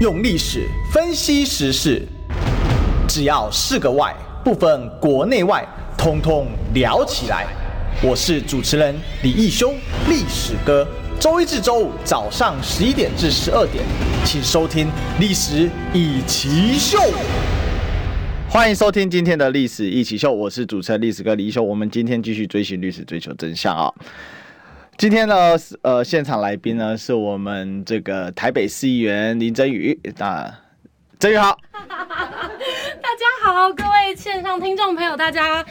用历史分析时事，只要是个“外”，不分国内外，通通聊起来。我是主持人李义修，历史哥。周一至周五早上十一点至十二点，请收听《历史易起秀》。欢迎收听今天的《历史一起秀》，我是主持人历史哥李义修。我们今天继续追寻历史，追求真相啊！今天呢，呃，现场来宾呢是我们这个台北市议员林真宇。那真宇好，大家好，各位线上听众朋友，大家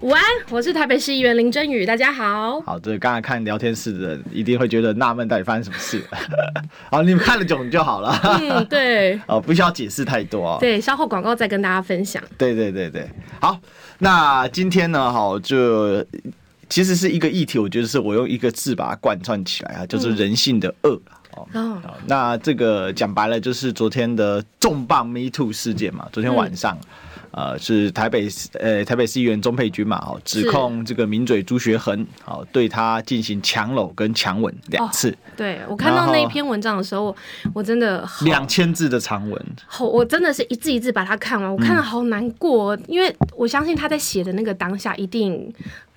午安，我是台北市议员林真宇，大家好。好，这刚才看聊天室的人一定会觉得纳闷，到底发生什么事？好，你们看得懂就好了。嗯，对。哦，不需要解释太多啊。对，稍后广告再跟大家分享。对对对对，好，那今天呢，好就。其实是一个议题，我觉得是我用一个字把它贯穿起来啊，就是人性的恶哦。嗯、那这个讲白了就是昨天的重磅 Me Too 事件嘛。昨天晚上，嗯、呃，是台北呃台北市议员钟佩君嘛，哦，指控这个名嘴朱学恒，哦，对他进行强搂跟强吻两次。哦、对我看到那一篇文章的时候，我真的两千字的长文，好，我真的是一字一字把它看完，我看了好难过，嗯、因为我相信他在写的那个当下一定。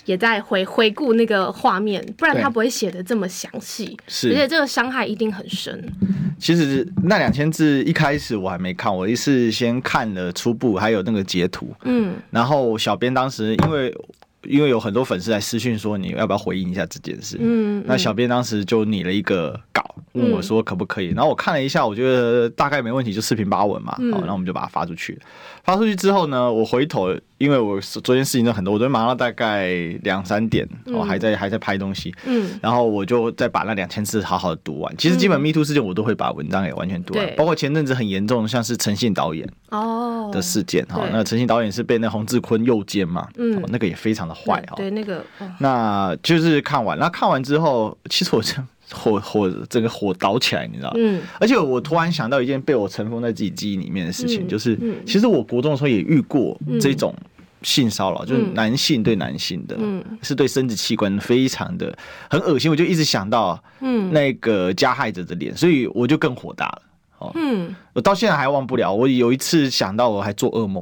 也在回回顾那个画面，不然他不会写的这么详细。是，而且这个伤害一定很深。其实那两千字一开始我还没看，我一是先看了初步，还有那个截图。嗯，然后小编当时因为因为有很多粉丝来私讯说，你要不要回应一下这件事？嗯，那小编当时就拟了一个稿，问我说可不可以？然后我看了一下，我觉得大概没问题，就四平八稳嘛。好，那我们就把它发出去。发出去之后呢，我回头。因为我昨天事情都很多，我昨天忙到大概两三点，我还在还在拍东西，嗯，然后我就再把那两千字好好的读完。其实基本 Me Too 事件我都会把文章给完全读完，包括前阵子很严重的，像是陈信导演哦的事件哈，那陈信导演是被那洪志坤诱奸嘛，嗯，那个也非常的坏哈，对那个，那就是看完，那看完之后，其实我真。火火这个火倒起来，你知道吗？嗯。而且我突然想到一件被我尘封在自己记忆里面的事情，就是其实我国中的时候也遇过这种性骚扰，就是男性对男性的，是对生殖器官非常的很恶心。我就一直想到，嗯，那个加害者的脸，所以我就更火大了。哦，嗯，我到现在还忘不了。我有一次想到，我还做噩梦。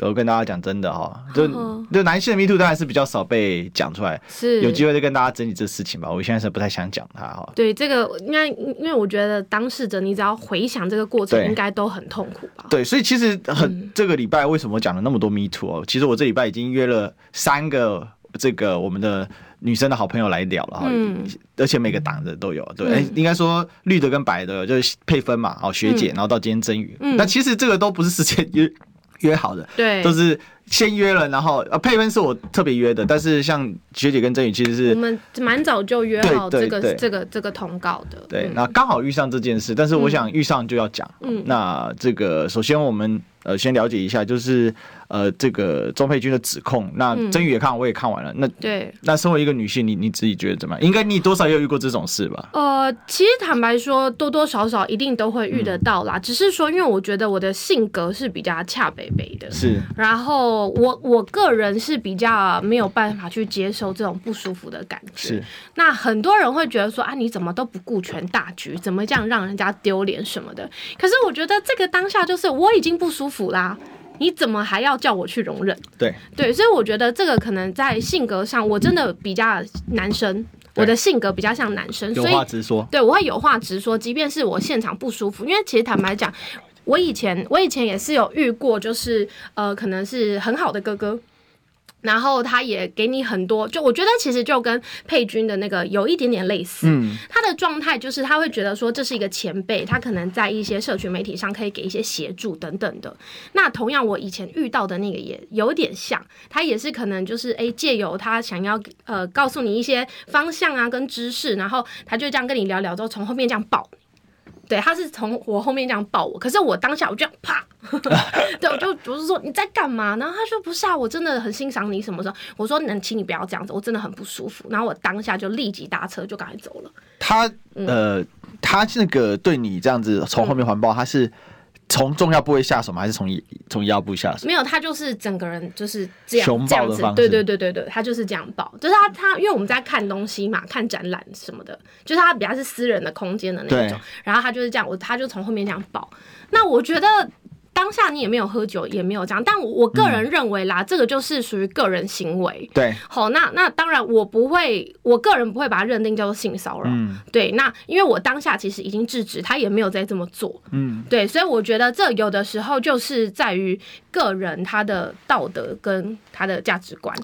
我跟大家讲真的哈，就就男性的 Me Too 当然是比较少被讲出来，是有机会再跟大家整理这事情吧。我现在是不太想讲它哈。对，这个应该因为我觉得当事者你只要回想这个过程，应该都很痛苦吧。对，所以其实很、嗯、这个礼拜为什么讲了那么多 Me Too 哦？其实我这礼拜已经约了三个这个我们的女生的好朋友来聊了哈，嗯、而且每个党的都有。对，哎、嗯，应该说绿的跟白的就是配分嘛，哦，学姐，嗯、然后到今天珍羽，那、嗯、其实这个都不是时间约。好的，对，都是先约了，然后呃，佩芬是我特别约的，但是像学姐跟真宇其实是我们蛮早就约好这个这个这个通告的，对，那刚好遇上这件事，但是我想遇上就要讲，嗯，那这个首先我们呃先了解一下，就是。呃，这个钟佩君的指控，那曾宇也看，我也看完了。那对，那身为一个女性，你你自己觉得怎么样？应该你多少也有遇过这种事吧？呃，其实坦白说，多多少少一定都会遇得到啦。只是说，因为我觉得我的性格是比较恰北北的，是。然后我我个人是比较没有办法去接受这种不舒服的感觉。是。那很多人会觉得说啊，你怎么都不顾全大局，怎么这样让人家丢脸什么的？可是我觉得这个当下就是我已经不舒服啦。你怎么还要叫我去容忍？对对，所以我觉得这个可能在性格上，我真的比较男生，我的性格比较像男生，所以有话直说。对，我会有话直说，即便是我现场不舒服，因为其实坦白讲，我以前我以前也是有遇过，就是呃，可能是很好的哥哥。然后他也给你很多，就我觉得其实就跟佩君的那个有一点点类似。嗯，他的状态就是他会觉得说，这是一个前辈，他可能在一些社群媒体上可以给一些协助等等的。那同样我以前遇到的那个也有点像，他也是可能就是诶借由他想要呃告诉你一些方向啊跟知识，然后他就这样跟你聊聊之后，从后面这样抱。对，他是从我后面这样抱我，可是我当下我就啪，对，我就我是说你在干嘛？然后他说不是啊，我真的很欣赏你什么时候？我说能请你不要这样子，我真的很不舒服。然后我当下就立即搭车就赶快走了。他呃，他那个对你这样子从后面环抱，嗯、他是从重要部位下手吗？还是从从腰部下手？没有，他就是整个人就是这样熊抱的方式。对对对对对，他就是这样抱，就是他他，因为我们在看东西嘛，看展览什么的，就是他比较是私人的空间的那种。然后他就是这样，我他就从后面这样抱。那我觉得。当下你也没有喝酒，也没有这样，但我我个人认为啦，嗯、这个就是属于个人行为。对，好，那那当然我不会，我个人不会把它认定叫做性骚扰。嗯，对，那因为我当下其实已经制止他，也没有再这么做。嗯，对，所以我觉得这有的时候就是在于个人他的道德跟他的价值观。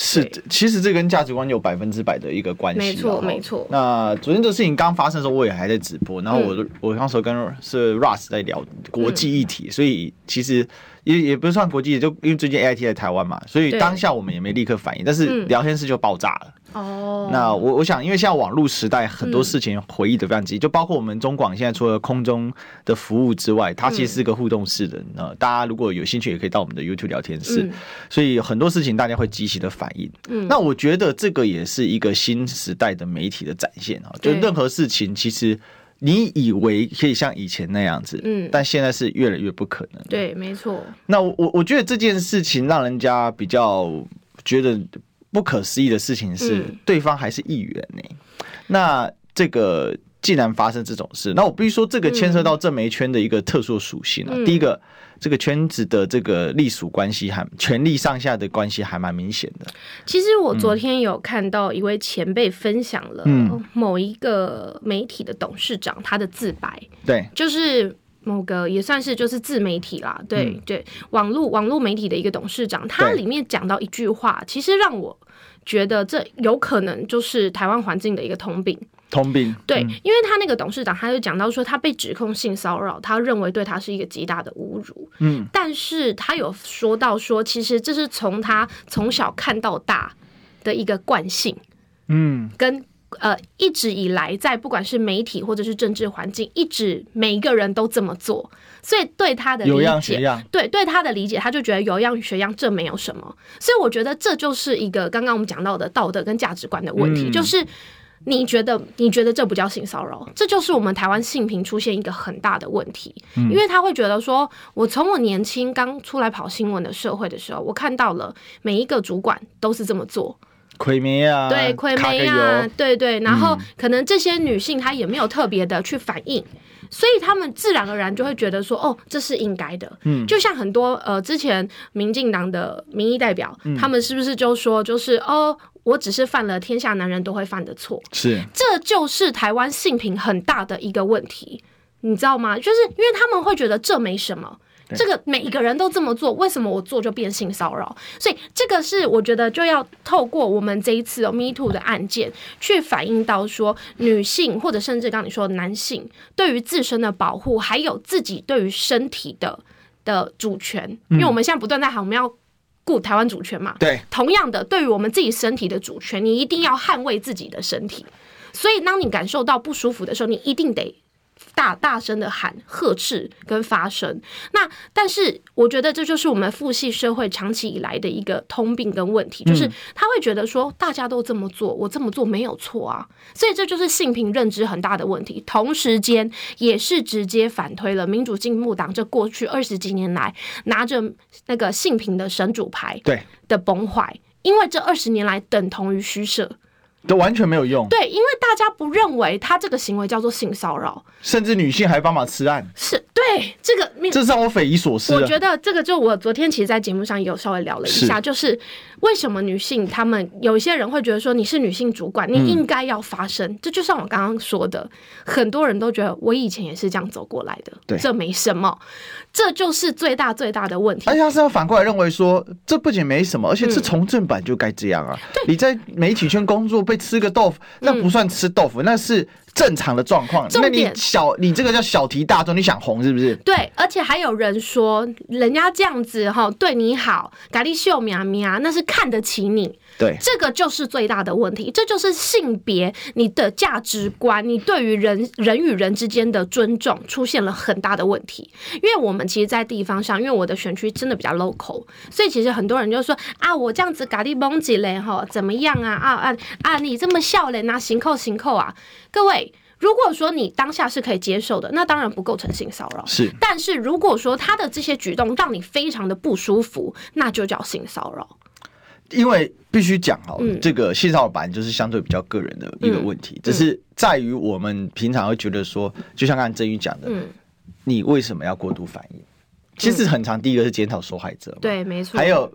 是，其实这跟价值观有百分之百的一个关系。没错，没错。那昨天这事情刚发生的时候，我也还在直播，然后我、嗯、我那时候跟是 Russ 在聊国际议题，嗯、所以其实。也也不是算国际，就因为最近 AIT 在台湾嘛，所以当下我们也没立刻反应，但是聊天室就爆炸了。哦、嗯，那我我想，因为现在网络时代，很多事情回忆的非常急，嗯、就包括我们中广现在除了空中的服务之外，它其实是个互动式的。那、嗯、大家如果有兴趣，也可以到我们的 YouTube 聊天室。嗯、所以很多事情大家会积极的反应。嗯，那我觉得这个也是一个新时代的媒体的展现啊，就任何事情其实。你以为可以像以前那样子，嗯，但现在是越来越不可能。对，没错。那我我觉得这件事情让人家比较觉得不可思议的事情是，对方还是议员呢。嗯、那这个既然发生这种事，那我必须说，这个牵涉到政媒圈的一个特殊属性啊。嗯、第一个。这个圈子的这个隶属关系还权力上下的关系还蛮明显的。其实我昨天有看到一位前辈分享了某一个媒体的董事长他的自白，对，就是某个也算是就是自媒体啦，对、嗯、对，网络网络媒体的一个董事长，他里面讲到一句话，其实让我觉得这有可能就是台湾环境的一个通病。通病对，嗯、因为他那个董事长，他就讲到说，他被指控性骚扰，他认为对他是一个极大的侮辱。嗯，但是他有说到说，其实这是从他从小看到大的一个惯性。嗯，跟呃一直以来在不管是媒体或者是政治环境，一直每一个人都这么做，所以对他的理解，有样学样。对对他的理解，他就觉得有样学样，这没有什么。所以我觉得这就是一个刚刚我们讲到的道德跟价值观的问题，嗯、就是。你觉得？你觉得这不叫性骚扰？这就是我们台湾性平出现一个很大的问题，因为他会觉得说，我从我年轻刚出来跑新闻的社会的时候，我看到了每一个主管都是这么做，亏没啊？对，亏没啊？对对，然后可能这些女性她也没有特别的去反应，所以他们自然而然就会觉得说，哦，这是应该的。嗯，就像很多呃之前民进党的民意代表，他们是不是就说，就是哦。我只是犯了天下男人都会犯的错，是，这就是台湾性平很大的一个问题，你知道吗？就是因为他们会觉得这没什么，这个每一个人都这么做，为什么我做就变性骚扰？所以这个是我觉得就要透过我们这一次哦 Me Too 的案件，去反映到说女性或者甚至刚你说男性对于自身的保护，还有自己对于身体的的主权，因为我们现在不断在喊我们要。顾台湾主权嘛，对，同样的，对于我们自己身体的主权，你一定要捍卫自己的身体。所以，当你感受到不舒服的时候，你一定得。大大声的喊、呵斥跟发声，那但是我觉得这就是我们父系社会长期以来的一个通病跟问题，就是他会觉得说大家都这么做，我这么做没有错啊，所以这就是性平认知很大的问题，同时间也是直接反推了民主进步党这过去二十几年来拿着那个性平的神主牌对。的崩坏，因为这二十年来等同于虚设。都完全没有用。对，因为大家不认为他这个行为叫做性骚扰，甚至女性还帮忙吃案。是，对，这个，这让我匪夷所思。我觉得这个就我昨天其实，在节目上也有稍微聊了一下，是就是为什么女性她们有一些人会觉得说你是女性主管，你应该要发声。嗯、这就像我刚刚说的，很多人都觉得我以前也是这样走过来的，对，这没什么。这就是最大最大的问题，而且他是要反过来认为说，这不仅没什么，而且是从政版就该这样啊！嗯、你在媒体圈工作被吃个豆腐，那不算吃豆腐，嗯、那是正常的状况。点那你小，你这个叫小题大做，你想红是不是？对，而且还有人说，人家这样子哈对你好，咖喱秀苗苗，那是看得起你。对，这个就是最大的问题，这就是性别你的价值观，你对于人人与人之间的尊重出现了很大的问题。因为我们其实，在地方上，因为我的选区真的比较 local，所以其实很多人就说啊，我这样子咖喱崩几嘞哈，怎么样啊啊啊啊，你这么笑嘞，拿行扣行扣啊，各位。如果说你当下是可以接受的，那当然不构成性骚扰。是，但是如果说他的这些举动让你非常的不舒服，那就叫性骚扰。因为必须讲哦，嗯、这个性骚扰本就是相对比较个人的一个问题，嗯、只是在于我们平常会觉得说，就像刚才振宇讲的，嗯、你为什么要过度反应？其实很长，第一个是检讨受害者，对，没错。还有，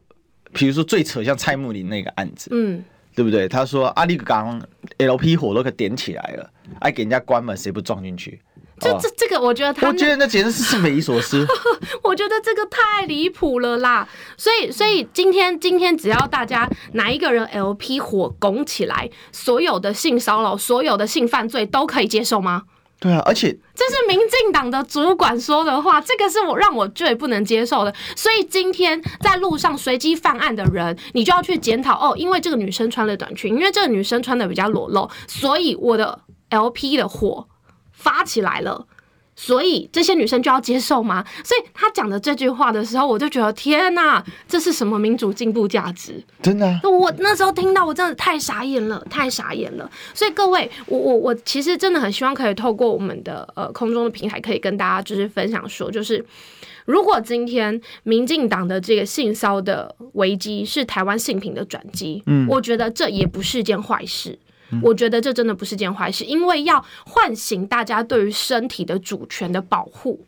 比如说最扯像蔡慕林那个案子，嗯，对不对？他说阿里刚 LP 火都给点起来了，爱给人家关门，谁不撞进去？这这这个，我觉得他，我觉得那简直是是匪夷所思。我觉得这个太离谱了啦！所以，所以今天今天只要大家哪一个人 LP 火拱起来，所有的性骚扰、所有的性犯罪都可以接受吗？对啊，而且这是民进党的主管说的话，这个是我让我最不能接受的。所以今天在路上随机犯案的人，你就要去检讨哦，因为这个女生穿了短裙，因为这个女生穿的比较裸露，所以我的 LP 的火。发起来了，所以这些女生就要接受吗？所以他讲的这句话的时候，我就觉得天哪，这是什么民主进步价值？真的啊？我那时候听到，我真的太傻眼了，太傻眼了。所以各位，我我我其实真的很希望可以透过我们的呃空中的平台，可以跟大家就是分享说，就是如果今天民进党的这个性骚的危机是台湾性平的转机，嗯，我觉得这也不是件坏事。我觉得这真的不是件坏事，因为要唤醒大家对于身体的主权的保护。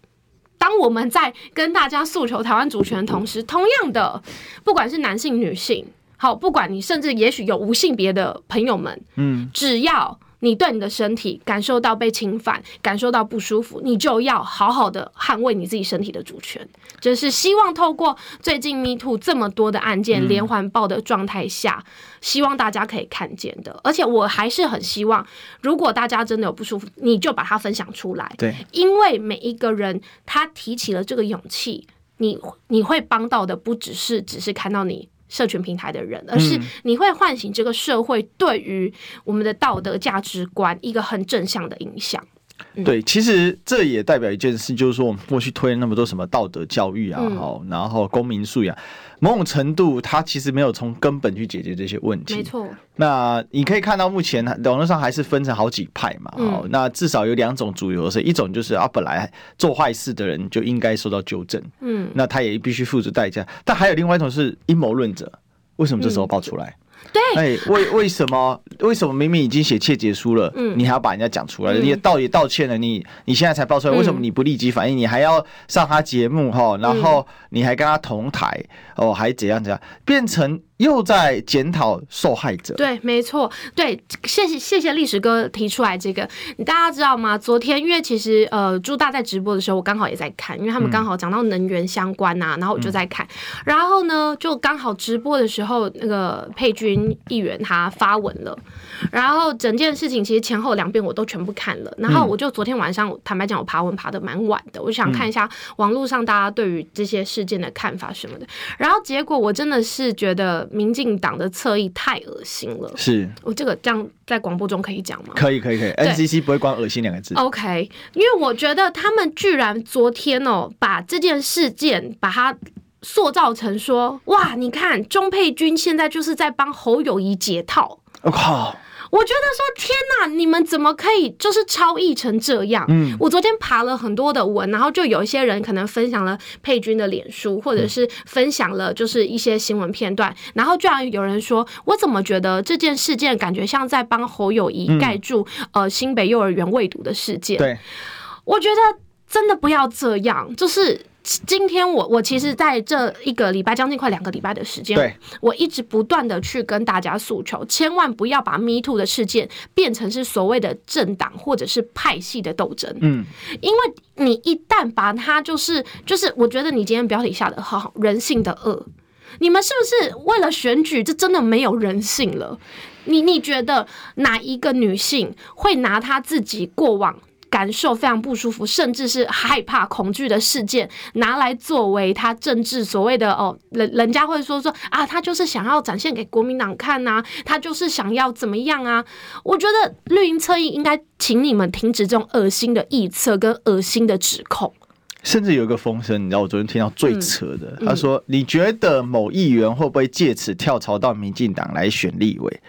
当我们在跟大家诉求台湾主权的同时，同样的，不管是男性、女性，好，不管你甚至也许有无性别的朋友们，嗯，只要。你对你的身体感受到被侵犯，感受到不舒服，你就要好好的捍卫你自己身体的主权。就是希望透过最近 Me Too 这么多的案件连环爆的状态下，嗯、希望大家可以看见的。而且我还是很希望，如果大家真的有不舒服，你就把它分享出来。对，因为每一个人他提起了这个勇气，你你会帮到的不只是只是看到你。社群平台的人，而是你会唤醒这个社会对于我们的道德价值观一个很正向的影响。对，其实这也代表一件事，就是说我们过去推了那么多什么道德教育啊，好，然后公民素养，某种程度它其实没有从根本去解决这些问题。没错。那你可以看到，目前网络上还是分成好几派嘛，好，那至少有两种主流的是，一种就是啊，本来做坏事的人就应该受到纠正，嗯，那他也必须付出代价。但还有另外一种是阴谋论者，为什么这时候爆出来？对，哎，为为什么为什么明明已经写切结书了，嗯，你还要把人家讲出来？你也道也道歉了，你你现在才爆出来，为什么你不立即反应？你还要上他节目哈，然后你还跟他同台哦，还怎样怎样，变成。又在检讨受害者，对，没错，对，谢谢谢谢历史哥提出来这个，大家知道吗？昨天因为其实呃朱大在直播的时候，我刚好也在看，因为他们刚好讲到能源相关呐、啊，嗯、然后我就在看，然后呢就刚好直播的时候，那个佩君议员他发文了，然后整件事情其实前后两遍我都全部看了，然后我就昨天晚上坦白讲，我爬文爬的蛮晚的，我就想看一下网络上大家对于这些事件的看法什么的，然后结果我真的是觉得。民进党的侧翼太恶心了，是我这个这样在广播中可以讲吗？可以可以可以，NCC 不会关“恶心”两个字。OK，因为我觉得他们居然昨天哦，把这件事件把它塑造成说，哇，你看钟佩君现在就是在帮侯友谊解套。我靠、哦！我觉得说天哪，你们怎么可以就是超译成这样？嗯，我昨天爬了很多的文，然后就有一些人可能分享了佩君的脸书，或者是分享了就是一些新闻片段，嗯、然后居然有人说，我怎么觉得这件事件感觉像在帮侯友谊盖住、嗯、呃新北幼儿园喂毒的事件？对，我觉得真的不要这样，就是。今天我我其实在这一个礼拜将近快两个礼拜的时间，我一直不断的去跟大家诉求，千万不要把 Me Too 的事件变成是所谓的政党或者是派系的斗争。嗯，因为你一旦把它就是就是，我觉得你今天标题下的好人性的恶，你们是不是为了选举，这真的没有人性了？你你觉得哪一个女性会拿她自己过往？感受非常不舒服，甚至是害怕、恐惧的事件，拿来作为他政治所谓的哦，人人家会说说啊，他就是想要展现给国民党看呐、啊，他就是想要怎么样啊？我觉得绿营侧翼应该请你们停止这种恶心的臆测跟恶心的指控。甚至有一个风声，你知道，我昨天听到最扯的，嗯、他说：“你觉得某议员会不会借此跳槽到民进党来选立委？”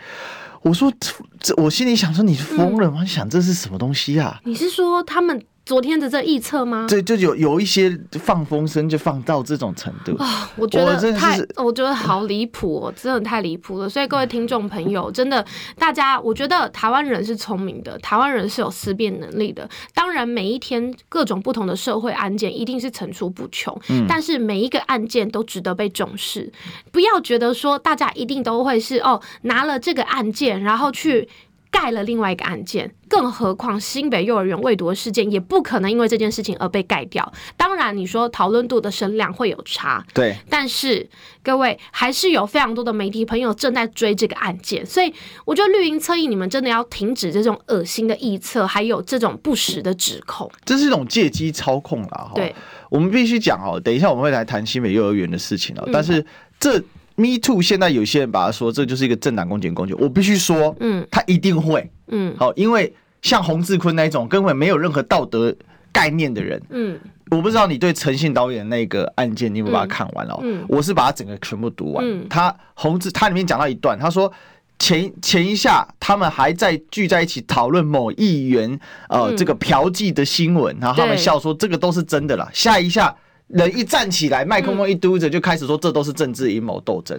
我说这，我心里想说，你疯了吗？嗯、想这是什么东西啊？你是说他们？昨天的这预测吗？对，就有有一些放风声，就放到这种程度啊！我觉得太，我觉得好离谱哦，真的太离谱了。所以各位听众朋友，真的，大家，我觉得台湾人是聪明的，台湾人是有思辨能力的。当然，每一天各种不同的社会案件一定是层出不穷，嗯，但是每一个案件都值得被重视。不要觉得说大家一定都会是哦，拿了这个案件，然后去。盖了另外一个案件，更何况新北幼儿园未读的事件也不可能因为这件事情而被盖掉。当然，你说讨论度的声量会有差，对。但是各位还是有非常多的媒体朋友正在追这个案件，所以我觉得绿营侧翼你们真的要停止这种恶心的臆测，还有这种不实的指控。这是一种借机操控了哈。对，我们必须讲哦。等一下我们会来谈新北幼儿园的事情了，嗯、但是这。Me too，现在有些人把它说，这就是一个政党攻击工具。我必须说，嗯，他一定会，嗯，好，因为像洪志坤那一种根本没有任何道德概念的人，嗯，我不知道你对陈信导演那个案件，你有没有把它看完哦？嗯，我是把它整个全部读完。嗯，他洪志，他里面讲到一段，他说前前一下他们还在聚在一起讨论某议员呃这个嫖妓的新闻，然后他们笑说这个都是真的啦。下一下。人一站起来，麦克风一嘟着，就开始说这都是政治阴谋斗争，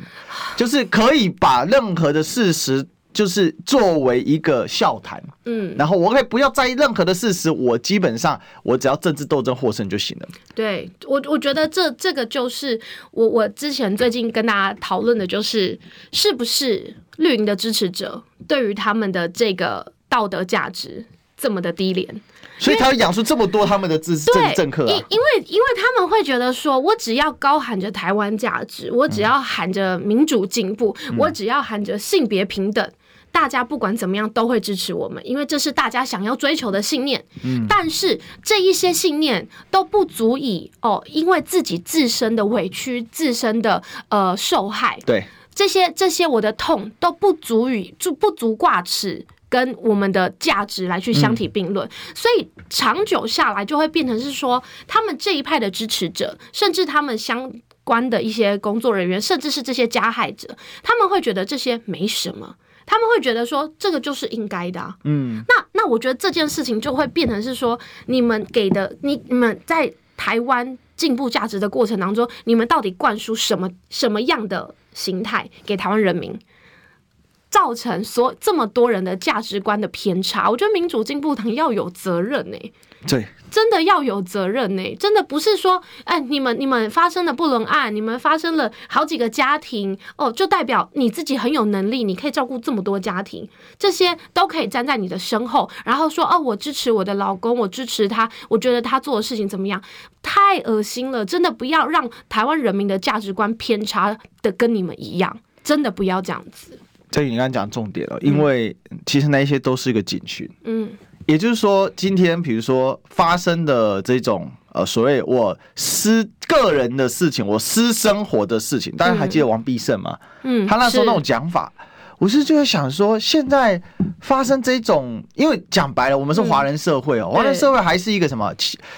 就是可以把任何的事实，就是作为一个笑谈，嗯，然后我可以不要在意任何的事实，我基本上我只要政治斗争获胜就行了。对我，我觉得这这个就是我我之前最近跟大家讨论的，就是是不是绿营的支持者对于他们的这个道德价值这么的低廉。所以他会养出这么多他们的政政政客啊，因因为因为他们会觉得说，我只要高喊着台湾价值，我只要喊着民主进步，我只要喊着性别平等，大家不管怎么样都会支持我们，因为这是大家想要追求的信念。但是这一些信念都不足以哦，因为自己自身的委屈、自身的呃受害，对这些这些我的痛都不足以就不足挂齿。跟我们的价值来去相提并论，所以长久下来就会变成是说，他们这一派的支持者，甚至他们相关的一些工作人员，甚至是这些加害者，他们会觉得这些没什么，他们会觉得说这个就是应该的。嗯，那那我觉得这件事情就会变成是说，你们给的你你们在台湾进步价值的过程当中，你们到底灌输什么什么样的形态给台湾人民？造成所这么多人的价值观的偏差，我觉得民主进步党要有责任呢、欸。对，真的要有责任呢、欸。真的不是说，哎，你们你们发生了不伦案，你们发生了好几个家庭，哦，就代表你自己很有能力，你可以照顾这么多家庭，这些都可以站在你的身后，然后说，哦，我支持我的老公，我支持他，我觉得他做的事情怎么样？太恶心了，真的不要让台湾人民的价值观偏差的跟你们一样，真的不要这样子。所以你刚刚讲重点了，因为其实那一些都是一个警讯。嗯，也就是说，今天比如说发生的这种呃所谓我私个人的事情，我私生活的事情，大家还记得王必胜吗？嗯，他那时候那种讲法，我是就在想说，现在发生这种，因为讲白了，我们是华人社会哦，华人社会还是一个什么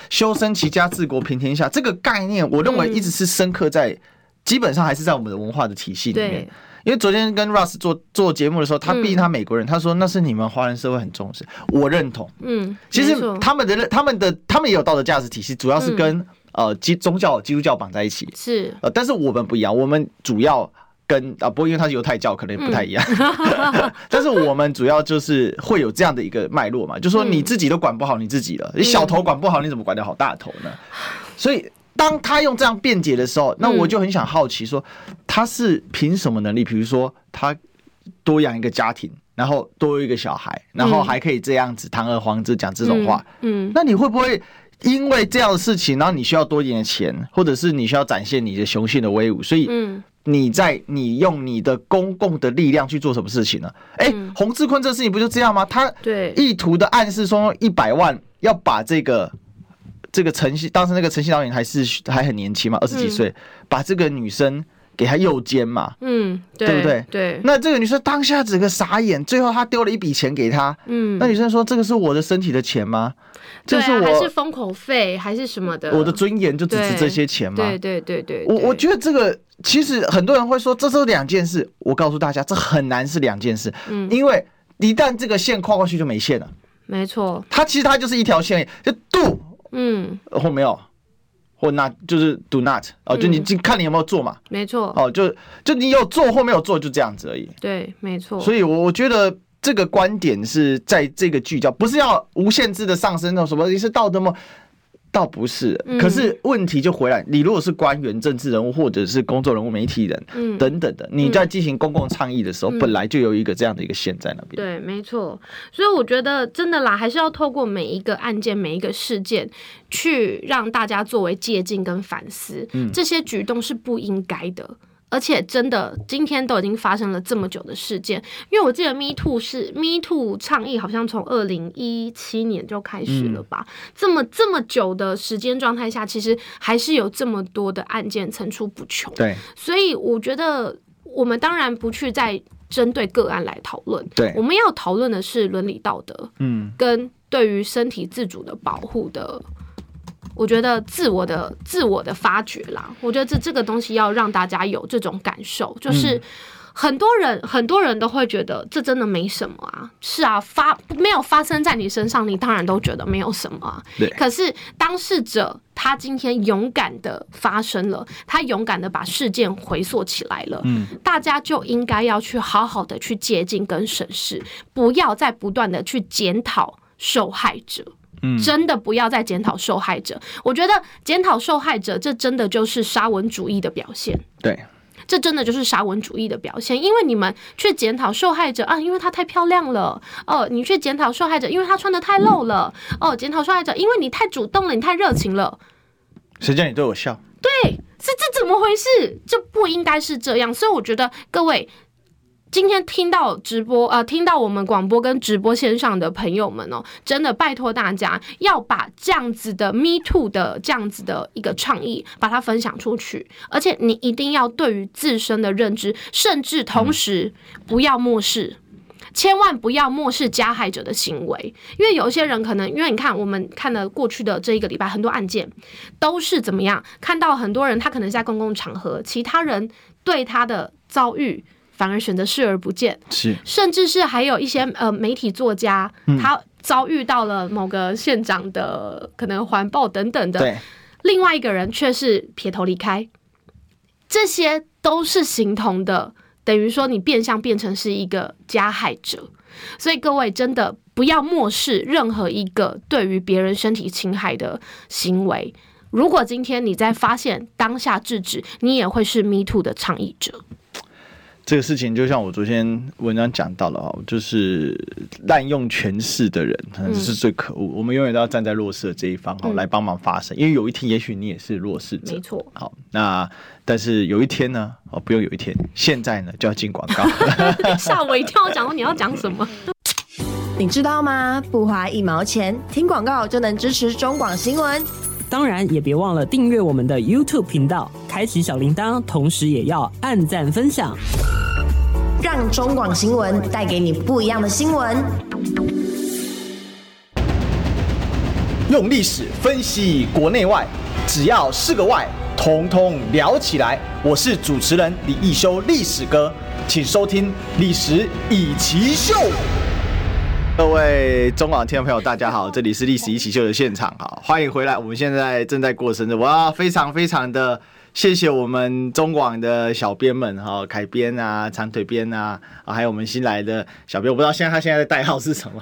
修身齐家治国平天下这个概念，我认为一直是深刻在，基本上还是在我们的文化的体系里面。因为昨天跟 Russ 做做节目的时候，他毕竟他美国人，他说那是你们华人社会很重视，我认同。嗯，其实他们的他们的他们也有道德价值体系，主要是跟呃基宗教基督教绑在一起。是呃，但是我们不一样，我们主要跟啊，不过因为他是犹太教，可能也不太一样。但是我们主要就是会有这样的一个脉络嘛，就是说你自己都管不好你自己了，你小头管不好，你怎么管得好大头呢？所以。当他用这样辩解的时候，那我就很想好奇说，他是凭什么能力？比如说，他多养一个家庭，然后多一个小孩，然后还可以这样子堂而皇之讲这种话。嗯，那你会不会因为这样的事情，然后你需要多一点钱，或者是你需要展现你的雄性的威武？所以，你在你用你的公共的力量去做什么事情呢？哎，洪志坤这事情不就这样吗？他对意图的暗示说一百万要把这个。这个陈曦当时那个陈曦导演还是还很年轻嘛，二十几岁，把这个女生给他诱奸嘛，嗯，对，对不对？对。那这个女生当下整个傻眼，最后他丢了一笔钱给他，嗯，那女生说：“这个是我的身体的钱吗？对啊，这是我还是封口费还是什么的？我的尊严就只值这些钱吗？”对对对对，对，我我觉得这个其实很多人会说这是两件事，我告诉大家这很难是两件事，嗯，因为一旦这个线跨过去就没线了，没错，它其实它就是一条线，就 do，嗯，或没有。或那就是 do not 哦，就你看你有没有做嘛？没错。哦，就就你有做或没有做，就这样子而已。对，没错。所以，我我觉得这个观点是在这个聚焦，不是要无限制的上升那种什么，你是道德吗？倒不是，可是问题就回来，你如果是官员、政治人物，或者是公众人物、媒体人，嗯，等等的，你在进行公共倡议的时候，本来就有一个这样的一个线在那边。对，没错。所以我觉得真的啦，还是要透过每一个案件、每一个事件，去让大家作为借鉴跟反思，这些举动是不应该的。而且真的，今天都已经发生了这么久的事件，因为我记得 Me Too 是 Me Too 倡议，好像从二零一七年就开始了吧？嗯、这么这么久的时间状态下，其实还是有这么多的案件层出不穷。对，所以我觉得我们当然不去再针对个案来讨论。对，我们要讨论的是伦理道德，嗯，跟对于身体自主的保护的。我觉得自我的自我的发掘啦，我觉得这这个东西要让大家有这种感受，就是很多人、嗯、很多人都会觉得这真的没什么啊，是啊，发没有发生在你身上，你当然都觉得没有什么啊。对。可是当事者他今天勇敢的发生了，他勇敢的把事件回溯起来了，嗯，大家就应该要去好好的去接近跟审视，不要再不断的去检讨受害者。嗯，真的不要再检讨受害者。我觉得检讨受害者，这真的就是沙文主义的表现。对，这真的就是沙文主义的表现。因为你们去检讨受害者啊，因为她太漂亮了哦；你去检讨受害者，因为她穿的太露了哦；检讨受害者，因为你太主动了，你太热情了。谁叫你对我笑？对，是这怎么回事？这不应该是这样。所以我觉得各位。今天听到直播，呃，听到我们广播跟直播线上的朋友们哦，真的拜托大家要把这样子的 Me Too 的这样子的一个倡议，把它分享出去，而且你一定要对于自身的认知，甚至同时不要漠视，千万不要漠视加害者的行为，因为有一些人可能，因为你看我们看了过去的这一个礼拜，很多案件都是怎么样，看到很多人他可能在公共场合，其他人对他的遭遇。反而选择视而不见，是，甚至是还有一些呃媒体作家，嗯，他遭遇到了某个县长的可能环抱等等的，另外一个人却是撇头离开，这些都是形同的，等于说你变相变成是一个加害者，所以各位真的不要漠视任何一个对于别人身体侵害的行为，如果今天你在发现当下制止，你也会是 Me Too 的倡议者。这个事情就像我昨天文章讲到了哦，就是滥用权势的人，可能是最可恶。我们永远都要站在弱势的这一方，好来帮忙发声。因为有一天，也许你也是弱势者。没错。好，那但是有一天呢？哦，不用有一天，现在呢就要进广告。吓我一跳，讲说你要讲什么？你知道吗？不花一毛钱，听广告就能支持中广新闻。当然，也别忘了订阅我们的 YouTube 频道，开启小铃铛，同时也要按赞分享。让中广新闻带给你不一样的新闻。用历史分析国内外，只要是个“外”，统统聊起来。我是主持人李易修，历史哥，请收听《历史以奇秀》。各位中广听众朋友，大家好，这里是《历史一起秀》的现场，好，欢迎回来。我们现在正在过生日，哇，非常非常的。谢谢我们中广的小编们哈，凯编啊、长腿编啊，还有我们新来的小编，我不知道现在他现在的代号是什么？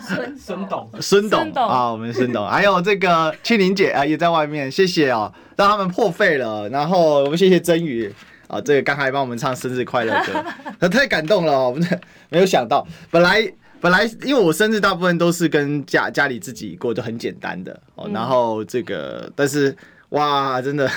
孙 孙董，孙董啊，我们孙董，还有这个庆玲姐啊，也在外面，谢谢哦，让他们破费了。然后我们谢谢真宇啊，这个刚才帮我们唱生日快乐歌，他太感动了哦，我们没有想到，本来本来因为我生日大部分都是跟家家里自己过，就很简单的哦，然后这个但是哇，真的。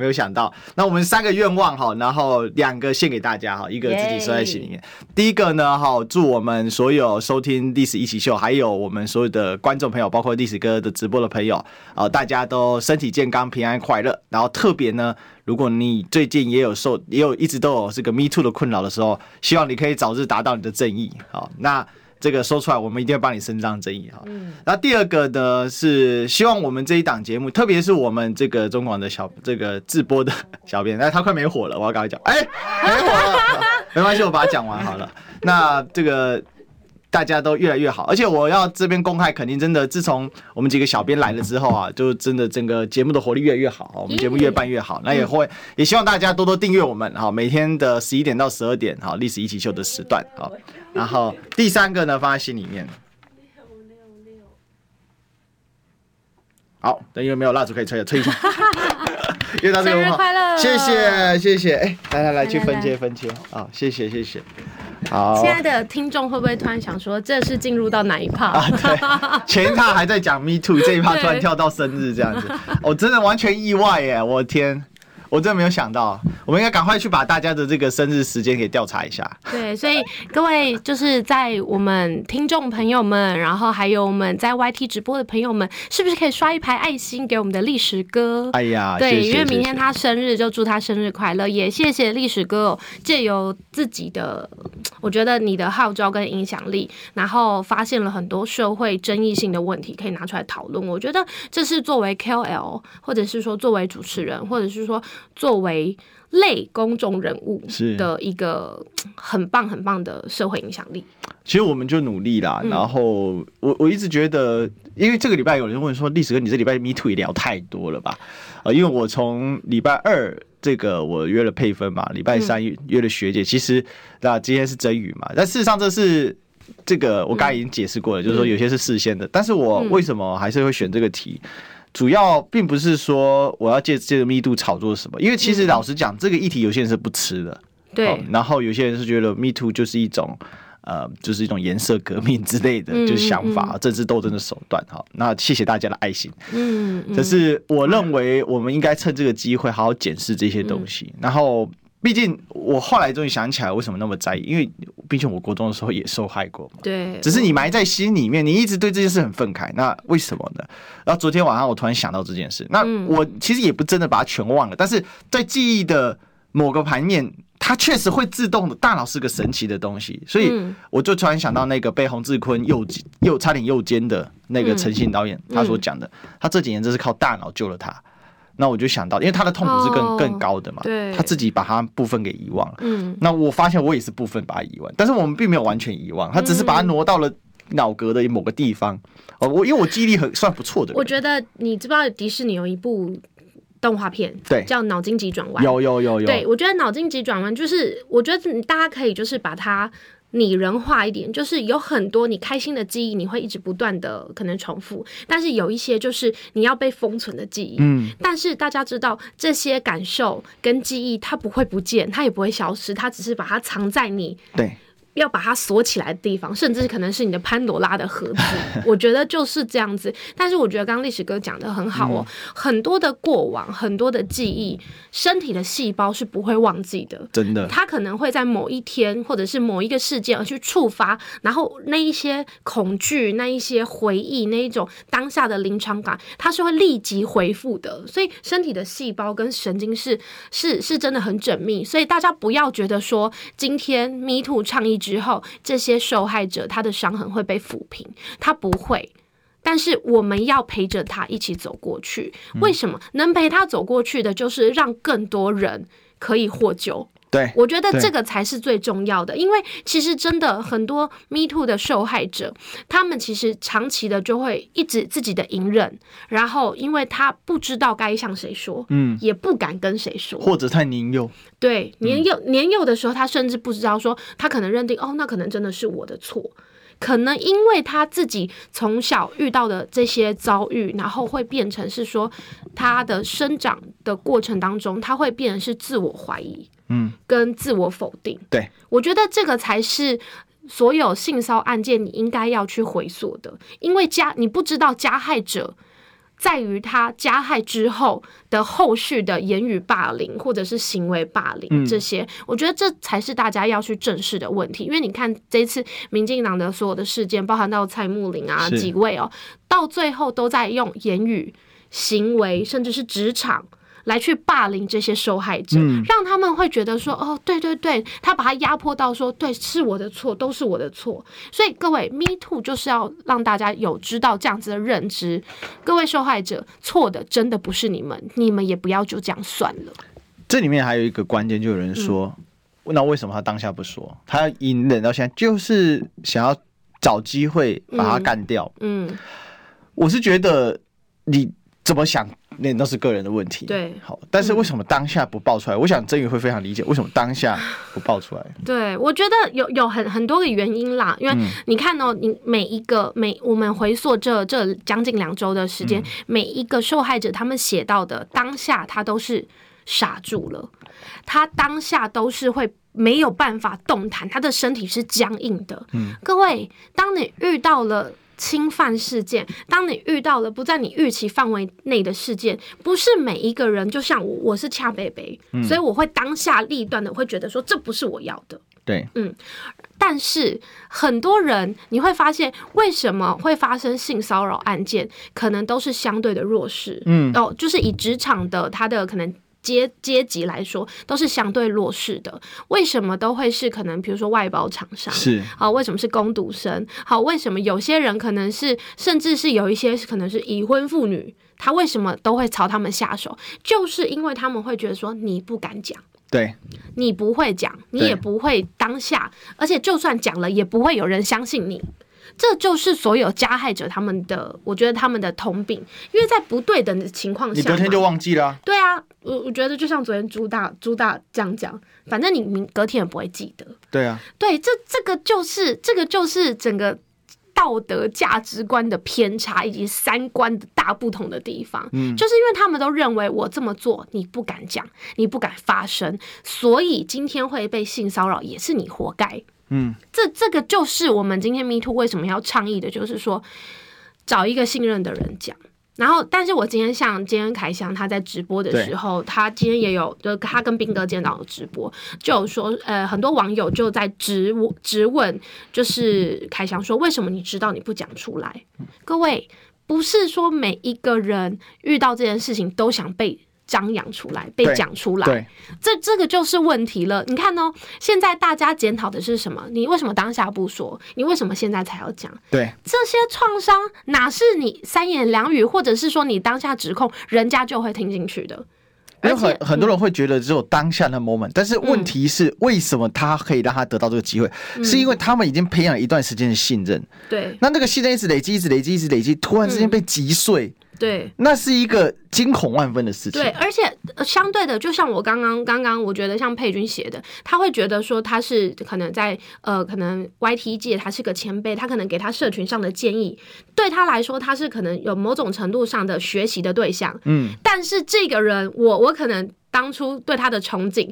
没有想到。那我们三个愿望哈，然后两个献给大家哈，一个自己收在心里面。第一个呢，哈，祝我们所有收听历史一起 SHOW，还有我们所有的观众朋友，包括历史哥的直播的朋友啊，大家都身体健康、平安快乐。然后特别呢，如果你最近也有受，也有一直都有这个 Me Too 的困扰的时候，希望你可以早日达到你的正义。好，那。这个说出来，我们一定要帮你伸张正义哈。嗯。然后第二个呢，是希望我们这一档节目，特别是我们这个中广的小这个直播的小编，哎，他快没火了，我要赶快讲，哎，没火了，没关系，我把它讲完好了。那这个大家都越来越好，而且我要这边公开肯定，真的，自从我们几个小编来了之后啊，就真的整个节目的活力越来越好，我们节目越办越好。那也会也希望大家多多订阅我们哈，每天的十一点到十二点哈，历史一起 SHOW 的时段好。然后第三个呢，放在心里面。好，等一会没有蜡烛可以吹了，吹一下。生日快乐！谢谢谢谢，哎，来来来，去分切分切啊！谢谢谢谢。好，亲爱的听众会不会突然想说，这是进入到哪一趴？啊，对，前一趴还在讲 Me Too，这一趴突然跳到生日这样子，我真的完全意外耶！我的天。我真的没有想到，我们应该赶快去把大家的这个生日时间给调查一下。对，所以各位就是在我们听众朋友们，然后还有我们在 YT 直播的朋友们，是不是可以刷一排爱心给我们的历史哥？哎呀，对，谢谢因为明天他生日，就祝他生日快乐。也谢谢历史哥借由自己的，我觉得你的号召跟影响力，然后发现了很多社会争议性的问题，可以拿出来讨论。我觉得这是作为 KOL，或者是说作为主持人，或者是说。作为类公众人物的一个很棒很棒的社会影响力，其实我们就努力啦。嗯、然后我我一直觉得，因为这个礼拜有人问说，历史哥，你这礼拜 Me Too 也聊太多了吧？呃，因为我从礼拜二这个我约了佩芬嘛，礼拜三约了学姐，嗯、其实那今天是真语嘛，但事实上这是这个我刚才已经解释过了，嗯、就是说有些是事先的，但是我为什么还是会选这个题？主要并不是说我要借这个密度炒作什么，因为其实老实讲，这个议题有些人是不吃的，对。然后有些人是觉得 Me Too 就是一种呃，就是一种颜色革命之类的，就是想法、政治斗争的手段哈。那谢谢大家的爱心，嗯。可是我认为我们应该趁这个机会好好检视这些东西，然后。毕竟我后来终于想起来为什么那么在意，因为毕竟我国中的时候也受害过嘛。对，只是你埋在心里面，你一直对这件事很愤慨。那为什么呢？然后昨天晚上我突然想到这件事，那我其实也不真的把它全忘了，但是在记忆的某个盘面，它确实会自动的。大脑是个神奇的东西，所以我就突然想到那个被洪志坤诱诱差点诱奸的那个陈信导演，他所讲的，他这几年真是靠大脑救了他。那我就想到，因为他的痛苦是更更高的嘛，对，他自己把他部分给遗忘了。嗯，那我发现我也是部分把他遗忘，但是我们并没有完全遗忘，他只是把它挪到了脑壳的某个地方。哦，我因为我记忆力很算不错的。我觉得你知不知道迪士尼有一部动画片，对，叫《脑筋急转弯》。有有有有。对，我觉得《脑筋急转弯》就是，我觉得大家可以就是把它。拟人化一点，就是有很多你开心的记忆，你会一直不断的可能重复，但是有一些就是你要被封存的记忆。嗯，但是大家知道这些感受跟记忆，它不会不见，它也不会消失，它只是把它藏在你。对。要把它锁起来的地方，甚至可能是你的潘朵拉的盒子，我觉得就是这样子。但是我觉得刚刚历史哥讲的很好哦，嗯、很多的过往，很多的记忆，身体的细胞是不会忘记的，真的。它可能会在某一天或者是某一个事件而去触发，然后那一些恐惧、那一些回忆、那一种当下的临场感，它是会立即回复的。所以身体的细胞跟神经是是是真的很缜密。所以大家不要觉得说今天 Me Too 倡议。之后，这些受害者他的伤痕会被抚平，他不会，但是我们要陪着他一起走过去。为什么能陪他走过去的，就是让更多人可以获救。对，我觉得这个才是最重要的，因为其实真的很多 Me Too 的受害者，他们其实长期的就会一直自己的隐忍，然后因为他不知道该向谁说，嗯，也不敢跟谁说，或者太年幼，对，年幼年幼的时候，他甚至不知道说，他可能认定哦，那可能真的是我的错，可能因为他自己从小遇到的这些遭遇，然后会变成是说，他的生长的过程当中，他会变成是自我怀疑。嗯，跟自我否定，对，我觉得这个才是所有性骚案件你应该要去回溯的，因为加你不知道加害者在于他加害之后的后续的言语霸凌或者是行为霸凌这些，我觉得这才是大家要去正视的问题。因为你看这次民进党的所有的事件，包含到蔡穆林啊几位哦，到最后都在用言语、行为，甚至是职场。来去霸凌这些受害者，嗯、让他们会觉得说：“哦，对对对，他把他压迫到说，对，是我的错，都是我的错。”所以各位，Me Too 就是要让大家有知道这样子的认知。各位受害者，错的真的不是你们，你们也不要就这样算了。这里面还有一个关键，就有人说：“嗯、那为什么他当下不说？他隐忍到现在，就是想要找机会把他干掉。嗯”嗯，我是觉得你怎么想？那都是个人的问题。对，好，但是为什么当下不爆出来？嗯、我想郑宇会非常理解为什么当下不爆出来。对，我觉得有有很很多个原因啦，因为你看哦、喔，你每一个每我们回溯这这将近两周的时间，嗯、每一个受害者他们写到的当下，他都是傻住了，他当下都是会没有办法动弹，他的身体是僵硬的。嗯，各位，当你遇到了。侵犯事件，当你遇到了不在你预期范围内的事件，不是每一个人，就像我，我是恰北北，嗯、所以我会当下立断的会觉得说，这不是我要的。对，嗯，但是很多人你会发现，为什么会发生性骚扰案件，可能都是相对的弱势，嗯，哦，就是以职场的他的可能。阶阶级来说都是相对弱势的，为什么都会是可能？比如说外包厂商是好，为什么是工读生？好，为什么有些人可能是，甚至是有一些可能是已婚妇女，她为什么都会朝他们下手？就是因为他们会觉得说你不敢讲，对，你不会讲，你也不会当下，而且就算讲了，也不会有人相信你。这就是所有加害者他们的，我觉得他们的通病，因为在不对等的情况下，你隔天就忘记了。对啊，我我觉得就像昨天朱大朱大这样讲，反正你明隔天也不会记得。对啊，对，这这个就是这个就是整个道德价值观的偏差以及三观的大不同的地方。嗯，就是因为他们都认为我这么做你不敢讲，你不敢发声，所以今天会被性骚扰也是你活该。嗯，这这个就是我们今天 Me Too 为什么要倡议的，就是说找一个信任的人讲。然后，但是我今天像今天凯翔他在直播的时候，他今天也有，就他跟斌哥见到有直播，就有说，呃，很多网友就在质质问，就是凯翔说，为什么你知道你不讲出来？各位，不是说每一个人遇到这件事情都想被。张扬出来，被讲出来，这这个就是问题了。你看哦，现在大家检讨的是什么？你为什么当下不说？你为什么现在才要讲？对，这些创伤哪是你三言两语，或者是说你当下指控，人家就会听进去的？有很很多人会觉得只有当下的 moment，但是问题是，为什么他可以让他得到这个机会？是因为他们已经培养了一段时间的信任。对，那那个信任一直累积，一直累积，一直累积，突然之间被击碎。对，那是一个惊恐万分的事情。对，而且相对的，就像我刚刚刚刚，我觉得像佩君写的，他会觉得说他是可能在呃，可能 YT 界他是个前辈，他可能给他社群上的建议，对他来说他是可能有某种程度上的学习的对象。嗯，但是这个人，我我可能当初对他的憧憬，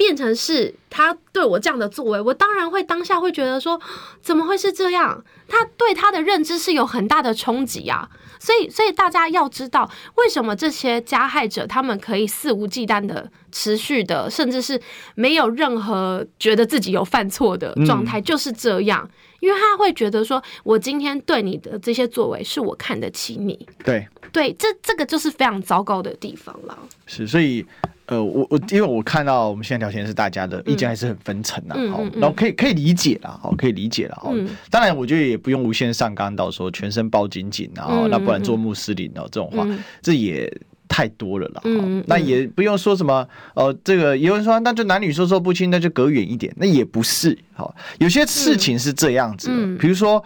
变成是他对我这样的作为，我当然会当下会觉得说，怎么会是这样？他对他的认知是有很大的冲击啊。所以，所以大家要知道，为什么这些加害者他们可以肆无忌惮的、持续的，甚至是没有任何觉得自己有犯错的状态，就是这样。嗯、因为他会觉得说，我今天对你的这些作为，是我看得起你。对，对，这这个就是非常糟糕的地方了。是，所以。呃，我我因为我看到我们现在聊天是大家的意见还是很分层的，好，然后可以可以理解了，好，可以理解了，好，当然我觉得也不用无限上纲到说全身包紧紧，然后那不然做穆斯林哦这种话，这也太多了了，那也不用说什么呃，这个有人说那就男女授受不亲，那就隔远一点，那也不是，好，有些事情是这样子的，比如说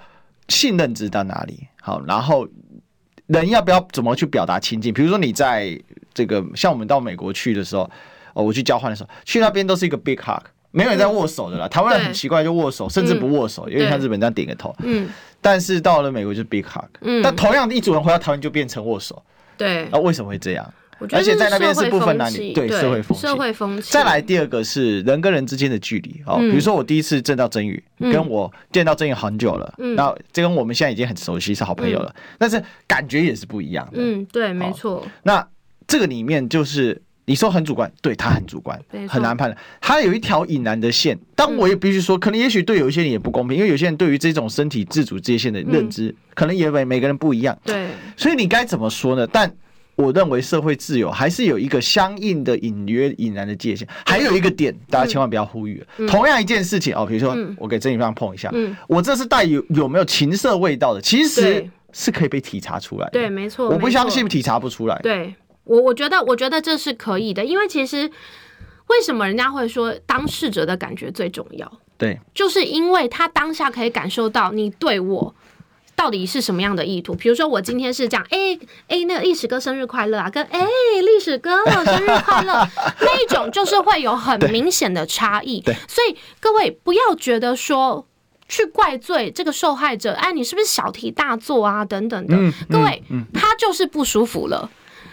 信任值到哪里，好，然后人要不要怎么去表达亲近，比如说你在。这个像我们到美国去的时候，哦，我去交换的时候，去那边都是一个 big hug，没有人在握手的啦。台湾人很奇怪，就握手，甚至不握手，有点像日本这样点个头。嗯。但是到了美国就是 big hug。嗯。但同样的一组人回到台湾就变成握手。对。啊，为什么会这样？而且在那边是不分男女，对社会风气。社会风气。再来第二个是人跟人之间的距离哦，比如说我第一次见到真宇，跟我见到真宇很久了，那这跟我们现在已经很熟悉，是好朋友了，但是感觉也是不一样的。嗯，对，没错。那这个里面就是你说很主观，对他很主观，很难判断。他有一条隐然的线，但我也必须说，可能也许对有一些人也不公平，因为有些人对于这种身体自主界限的认知，可能也每每个人不一样。对，所以你该怎么说呢？但我认为社会自由还是有一个相应的隐约隐然的界限，还有一个点，大家千万不要忽略。同样一件事情哦，比如说我给曾宇芳碰一下，我这是带有有没有情色味道的，其实是可以被体察出来的。对，没错，我不相信体察不出来。对，我我觉得我觉得这是可以的，因为其实为什么人家会说当事者的感觉最重要？对，就是因为他当下可以感受到你对我。到底是什么样的意图？比如说，我今天是讲，哎哎，那个历史哥生日快乐啊，跟哎历史哥生日快乐 那一种，就是会有很明显的差异。所以各位不要觉得说去怪罪这个受害者，哎，你是不是小题大做啊？等等的。各位，他就是不舒服了，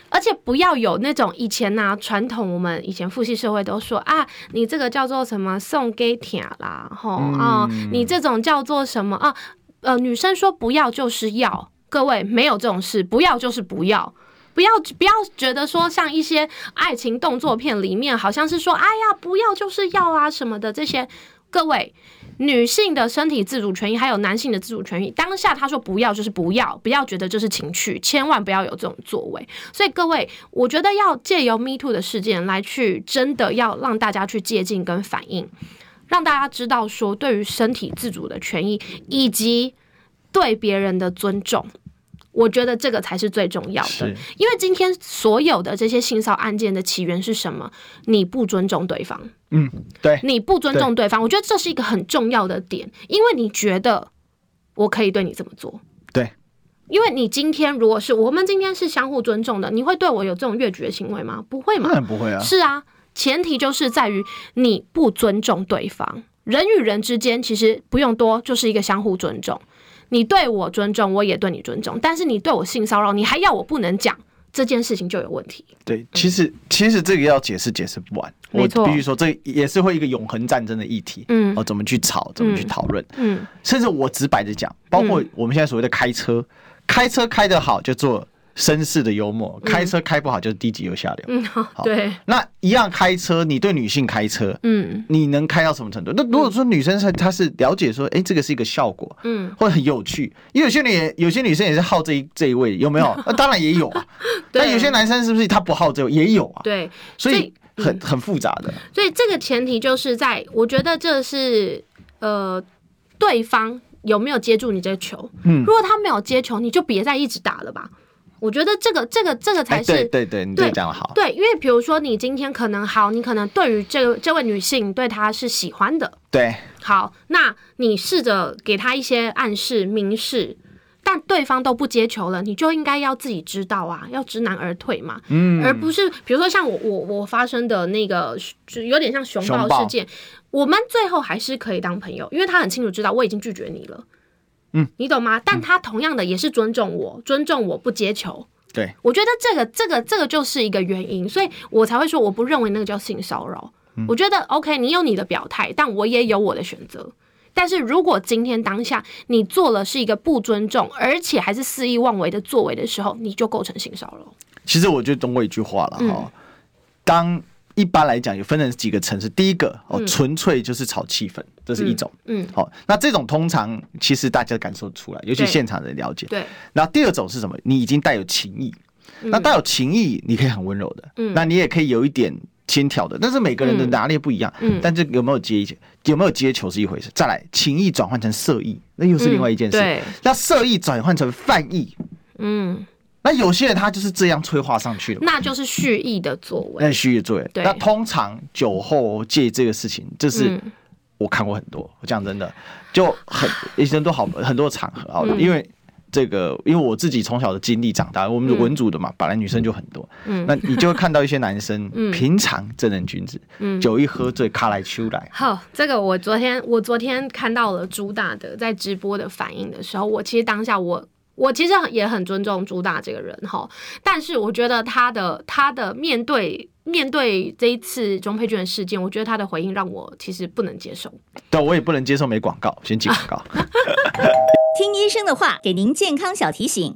而且不要有那种以前呐，传统我们以前父系社会都说啊，你这个叫做什么送给舔啦，吼啊，你这种叫做什么啊？呃，女生说不要就是要，各位没有这种事，不要就是不要，不要不要觉得说像一些爱情动作片里面，好像是说哎呀不要就是要啊什么的这些，各位女性的身体自主权益还有男性的自主权益，当下他说不要就是不要，不要觉得这是情趣，千万不要有这种作为。所以各位，我觉得要借由 Me Too 的事件来去真的要让大家去接近跟反应。让大家知道说，对于身体自主的权益以及对别人的尊重，我觉得这个才是最重要的。因为今天所有的这些性骚案件的起源是什么？你不尊重对方。嗯，对，你不尊重对方，我觉得这是一个很重要的点。因为你觉得我可以对你这么做，对，因为你今天如果是我们今天是相互尊重的，你会对我有这种越矩的行为吗？不会吗？当然不会啊。是啊。前提就是在于你不尊重对方。人与人之间其实不用多，就是一个相互尊重。你对我尊重，我也对你尊重。但是你对我性骚扰，你还要我不能讲这件事情，就有问题。对，其实其实这个要解释解释不完。我必须说，这也是会一个永恒战争的议题。嗯，哦，怎么去吵，怎么去讨论？嗯，甚至我直白的讲，包括我们现在所谓的开车，开车开得好就做。绅士的幽默，开车开不好就是低级又下流。嗯，好，对。那一样开车，你对女性开车，嗯，你能开到什么程度？那如果说女生是她是了解说，哎，这个是一个效果，嗯，或者很有趣，因为有些人也有些女生也是好这一这一位，有没有？那当然也有啊。但有些男生是不是他不好这个也有啊？对，所以很很复杂的。所以这个前提就是在，我觉得这是呃，对方有没有接住你这个球？嗯，如果他没有接球，你就别再一直打了吧。我觉得这个、这个、这个才是、欸、对对对，你这讲的好。对，因为比如说你今天可能好，你可能对于这个这位女性对她是喜欢的。对。好，那你试着给她一些暗示、明示，但对方都不接球了，你就应该要自己知道啊，要知难而退嘛。嗯。而不是比如说像我我我发生的那个，就有点像熊抱事件，我们最后还是可以当朋友，因为他很清楚知道我已经拒绝你了。嗯，你懂吗？但他同样的也是尊重我，嗯、尊重我不接球。对，我觉得这个、这个、这个就是一个原因，所以我才会说我不认为那个叫性骚扰。嗯、我觉得 OK，你有你的表态，但我也有我的选择。但是如果今天当下你做了是一个不尊重，而且还是肆意妄为的作为的时候，你就构成性骚扰。其实我就懂我一句话了哈，嗯、当。一般来讲，有分成几个层次。第一个哦，纯粹就是炒气氛，这是一种。嗯，好，那这种通常其实大家感受出来，尤其现场人了解。对。那第二种是什么？你已经带有情意。那带有情意，你可以很温柔的。嗯。那你也可以有一点轻佻的，但是每个人的拿捏不一样。嗯。但这有没有接球？有没有接球是一回事。再来，情意转换成色意，那又是另外一件事。对。那色意转换成犯意。嗯。那有些人他就是这样催化上去的，那就是蓄意的作为。那蓄意作为，那通常酒后借这个事情，这是我看过很多。我讲真的，就很一生都好很多场合啊，因为这个，因为我自己从小的经历长大，我们文组的嘛，本来女生就很多。嗯。那你就会看到一些男生，平常正人君子，酒一喝醉，卡来秋来。好，这个我昨天我昨天看到了朱大的在直播的反应的时候，我其实当下我。我其实也很尊重朱大这个人哈，但是我觉得他的他的面对面对这一次中配卷事件，我觉得他的回应让我其实不能接受。对，我也不能接受没广告，先进广告。听医生的话，给您健康小提醒。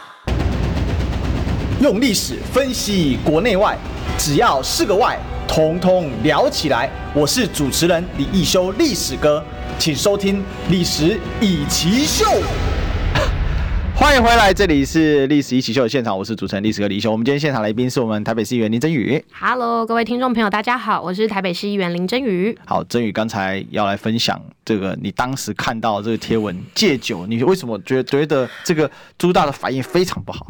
用历史分析国内外，只要是个“外”，统统聊起来。我是主持人李易修，历史哥，请收听《历史以奇秀》。欢迎回来，这里是历史一起秀的现场，我是主持人历史哥李修。我们今天现场来宾是我们台北市议员林真宇。Hello，各位听众朋友，大家好，我是台北市议员林真宇。好，真宇刚才要来分享这个，你当时看到这个贴文戒酒，你为什么觉得觉得这个朱大的反应非常不好？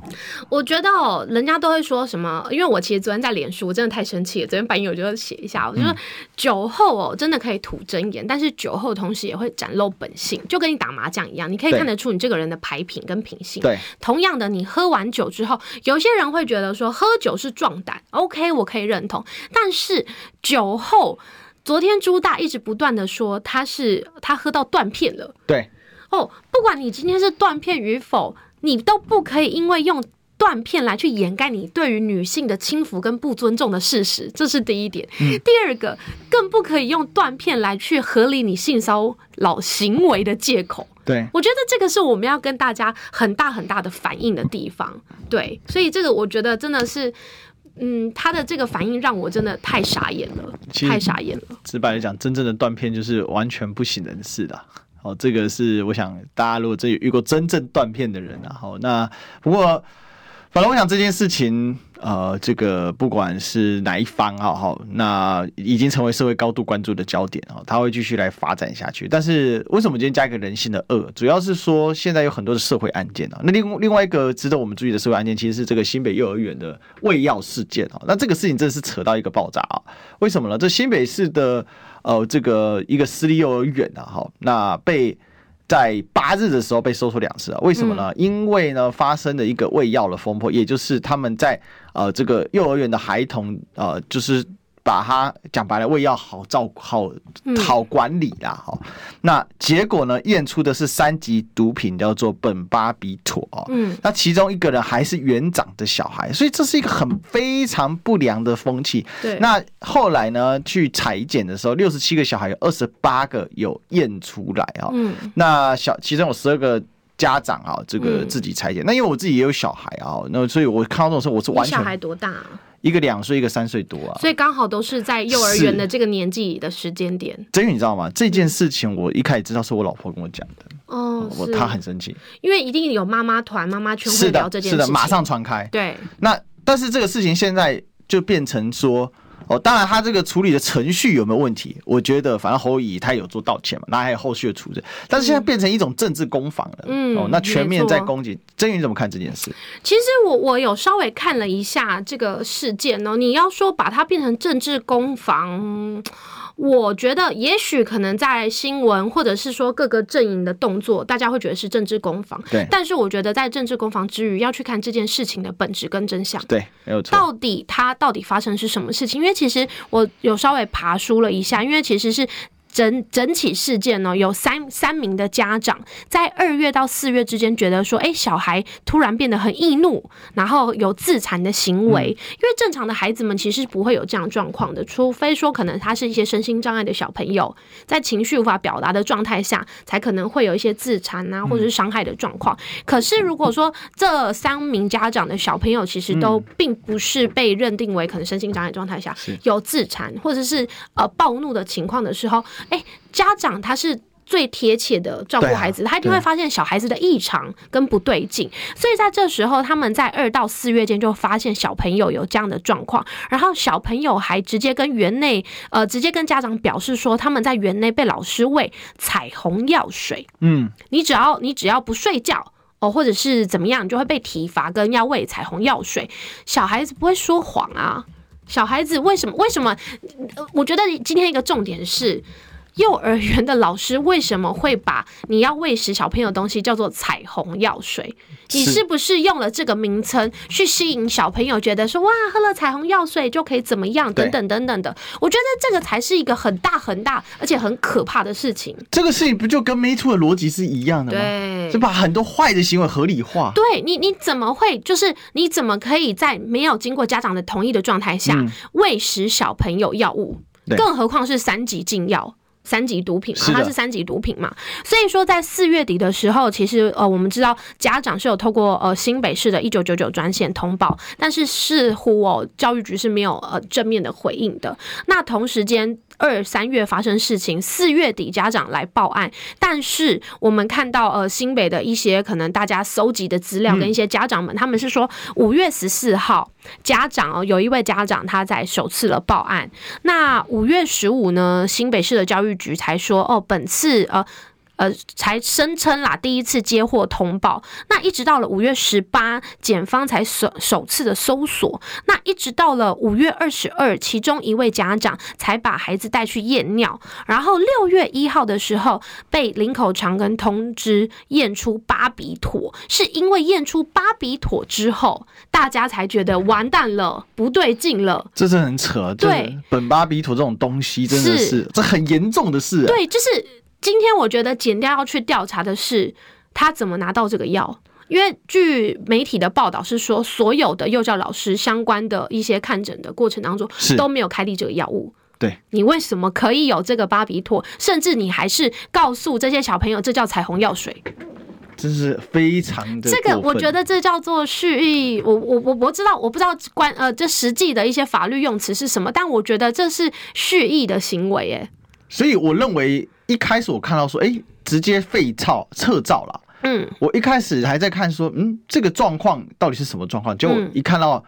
我觉得哦，人家都会说什么？因为我其实昨天在脸书，我真的太生气了。昨天反应我就写一下，我就说酒后哦，真的可以吐真言，但是酒后同时也会展露本性，就跟你打麻将一样，你可以看得出你这个人的牌品跟品性。对，同样的，你喝完酒之后，有些人会觉得说喝酒是壮胆，OK，我可以认同。但是酒后，昨天朱大一直不断的说他是他喝到断片了。对，哦，不管你今天是断片与否，你都不可以因为用断片来去掩盖你对于女性的轻浮跟不尊重的事实，这是第一点。嗯、第二个，更不可以用断片来去合理你性骚扰行为的借口。对，我觉得这个是我们要跟大家很大很大的反应的地方。对，所以这个我觉得真的是，嗯，他的这个反应让我真的太傻眼了，太傻眼了。直白的讲，真正的断片就是完全不省人事的。哦，这个是我想大家如果真有遇过真正断片的人啊，好，那不过反正我想这件事情。呃，这个不管是哪一方哈，好，那已经成为社会高度关注的焦点啊，他会继续来发展下去。但是为什么今天加一个人性的恶？主要是说现在有很多的社会案件啊。那另另外一个值得我们注意的社会案件，其实是这个新北幼儿园的喂药事件啊。那这个事情真的是扯到一个爆炸啊！为什么呢？这新北市的呃这个一个私立幼儿园啊，哈，那被。在八日的时候被搜出两次啊？为什么呢？因为呢发生了一个喂药的风波，也就是他们在呃这个幼儿园的孩童呃就是。把它讲白了，胃药好照顾，好好管理啦，哈、嗯。那结果呢，验出的是三级毒品，叫做苯巴比妥哦。嗯，那其中一个人还是园长的小孩，所以这是一个很非常不良的风气。对。那后来呢，去裁检的时候，六十七个小孩有二十八个有验出来啊。嗯。那小其中有十二个家长啊，这个自己采检。那因为我自己也有小孩啊，那所以我看到这种时候，我是完全。小孩多大啊？一个两岁，一个三岁多啊，所以刚好都是在幼儿园的这个年纪的时间点。真宇，你知道吗？这件事情我一开始知道是我老婆跟我讲的。哦，我她很生气，因为一定有妈妈团、妈妈圈会聊这件事情，是的，马上传开。对，那但是这个事情现在就变成说。哦，当然，他这个处理的程序有没有问题？我觉得，反正侯乙他有做道歉嘛，那还有后续的处置。但是现在变成一种政治攻防了，嗯，哦，那全面在攻击。曾云怎么看这件事？其实我我有稍微看了一下这个事件哦，你要说把它变成政治攻防。我觉得也许可能在新闻或者是说各个阵营的动作，大家会觉得是政治攻防。对。但是我觉得在政治攻防之余，要去看这件事情的本质跟真相。对，没有错。到底它到底发生是什么事情？因为其实我有稍微爬书了一下，因为其实是。整整起事件呢，有三三名的家长在二月到四月之间觉得说，哎，小孩突然变得很易怒，然后有自残的行为。因为正常的孩子们其实不会有这样状况的，除非说可能他是一些身心障碍的小朋友，在情绪无法表达的状态下，才可能会有一些自残啊，或者是伤害的状况。可是如果说这三名家长的小朋友其实都并不是被认定为可能身心障碍状态下有自残或者是呃暴怒的情况的时候。哎、欸，家长他是最贴切的照顾孩子，啊、他一定会发现小孩子的异常跟不对劲，所以在这时候，他们在二到四月间就发现小朋友有这样的状况，然后小朋友还直接跟园内呃，直接跟家长表示说，他们在园内被老师喂彩虹药水。嗯，你只要你只要不睡觉。哦，或者是怎么样，你就会被体罚跟要喂彩虹药水。小孩子不会说谎啊，小孩子为什么？为什么？我觉得今天一个重点是。幼儿园的老师为什么会把你要喂食小朋友的东西叫做彩虹药水？你是不是用了这个名称去吸引小朋友，觉得说哇，喝了彩虹药水就可以怎么样？等等等等的。我觉得这个才是一个很大很大而且很可怕的事情。这个事情不就跟 Me Too 的逻辑是一样的吗？对，就把很多坏的行为合理化。对你，你怎么会？就是你怎么可以在没有经过家长的同意的状态下喂食小朋友药物？更何况是三级禁药。三级毒品嘛，它是三级毒品嘛，所以说在四月底的时候，其实呃，我们知道家长是有透过呃新北市的一九九九专线通报，但是似乎哦教育局是没有呃正面的回应的。那同时间。二三月发生事情，四月底家长来报案，但是我们看到呃新北的一些可能大家搜集的资料跟一些家长们，他们是说五月十四号家长哦有一位家长他在首次了报案，那五月十五呢新北市的教育局才说哦本次呃。呃，才声称啦，第一次接获通报，那一直到了五月十八，检方才首首次的搜索，那一直到了五月二十二，其中一位家长才把孩子带去验尿，然后六月一号的时候被林口长庚通知验出巴比妥，是因为验出巴比妥之后，大家才觉得完蛋了，不对劲了，这是很扯，对，苯巴比妥这种东西真的是，是这很严重的事，对，就是。今天我觉得检调要去调查的是他怎么拿到这个药，因为据媒体的报道是说，所有的幼教老师相关的一些看诊的过程当中都没有开立这个药物。对，你为什么可以有这个巴比妥？甚至你还是告诉这些小朋友这叫彩虹药水，真是非常的。这个我觉得这叫做蓄意。我我我我知道，我不知道关呃这实际的一些法律用词是什么，但我觉得这是蓄意的行为。哎，所以我认为。一开始我看到说，哎、欸，直接废照撤照了。嗯，我一开始还在看说，嗯，这个状况到底是什么状况？结果一看到，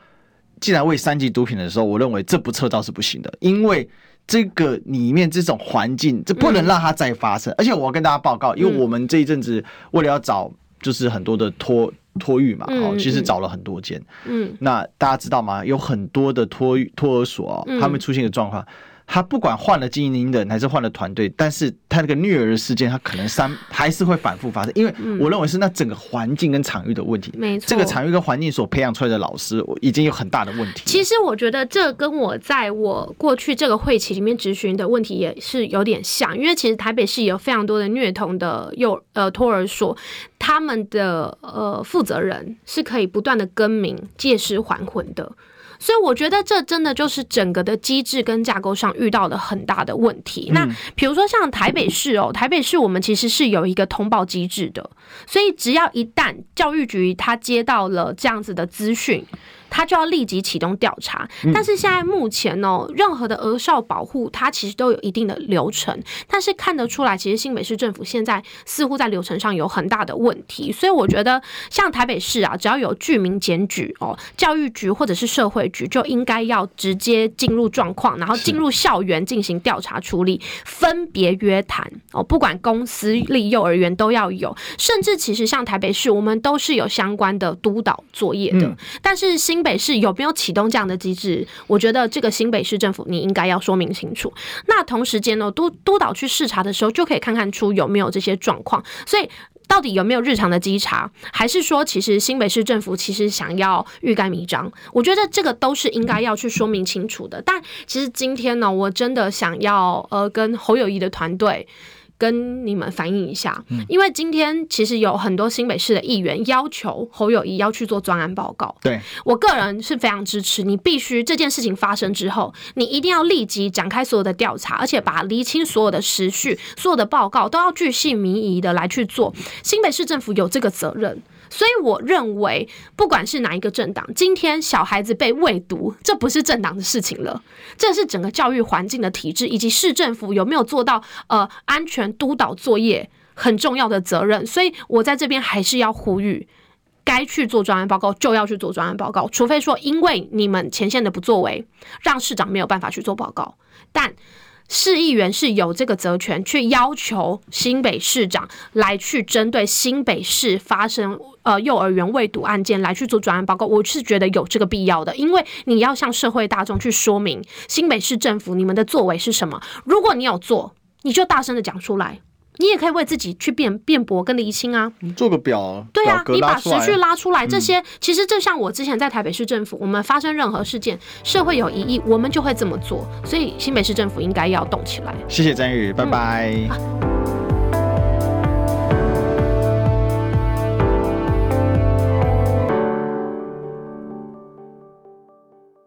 既然为三级毒品的时候，我认为这不撤照是不行的，因为这个里面这种环境，这不能让它再发生。而且我要跟大家报告，因为我们这一阵子为了要找，就是很多的托托育嘛，哦，其实找了很多间。嗯，那大家知道吗？有很多的托育托儿所哦，他们出现的状况。他不管换了经营人还是换了团队，但是他那个虐儿事件，他可能三 还是会反复发生，因为我认为是那整个环境跟场域的问题。没错，这个场域跟环境所培养出来的老师已经有很大的问题。其实我觉得这跟我在我过去这个会期里面咨询的问题也是有点像，因为其实台北市有非常多的虐童的幼呃托儿所，他们的呃负责人是可以不断的更名、借尸还魂的。所以我觉得这真的就是整个的机制跟架构上遇到了很大的问题。那比如说像台北市哦，台北市我们其实是有一个通报机制的，所以只要一旦教育局他接到了这样子的资讯。他就要立即启动调查，但是现在目前呢、喔，任何的儿少保护，它其实都有一定的流程，但是看得出来，其实新北市政府现在似乎在流程上有很大的问题，所以我觉得像台北市啊，只要有居民检举哦，教育局或者是社会局就应该要直接进入状况，然后进入校园进行调查处理，分别约谈哦，不管公私立幼儿园都要有，甚至其实像台北市，我们都是有相关的督导作业的，但是新北市有没有启动这样的机制？我觉得这个新北市政府你应该要说明清楚。那同时间呢，督督导去视察的时候，就可以看看出有没有这些状况。所以到底有没有日常的稽查，还是说其实新北市政府其实想要欲盖弥彰？我觉得这个都是应该要去说明清楚的。但其实今天呢，我真的想要呃跟侯友谊的团队。跟你们反映一下，因为今天其实有很多新北市的议员要求侯友谊要去做专案报告。对，我个人是非常支持，你必须这件事情发生之后，你一定要立即展开所有的调查，而且把厘清所有的时序，所有的报告都要据细靡遗的来去做。新北市政府有这个责任。所以我认为，不管是哪一个政党，今天小孩子被喂毒，这不是政党的事情了，这是整个教育环境的体制以及市政府有没有做到呃安全督导作业很重要的责任。所以我在这边还是要呼吁，该去做专案报告就要去做专案报告，除非说因为你们前线的不作为，让市长没有办法去做报告，但。市议员是有这个责权去要求新北市长来去针对新北市发生呃幼儿园未读案件来去做专案报告，我是觉得有这个必要的，因为你要向社会大众去说明新北市政府你们的作为是什么。如果你有做，你就大声的讲出来。你也可以为自己去辩辩驳跟厘清啊，做个表，对啊，你把时序拉出来，嗯、这些其实就像我之前在台北市政府，我们发生任何事件，社会有疑义，我们就会这么做，所以新北市政府应该要动起来。谢谢詹宇，拜拜。嗯啊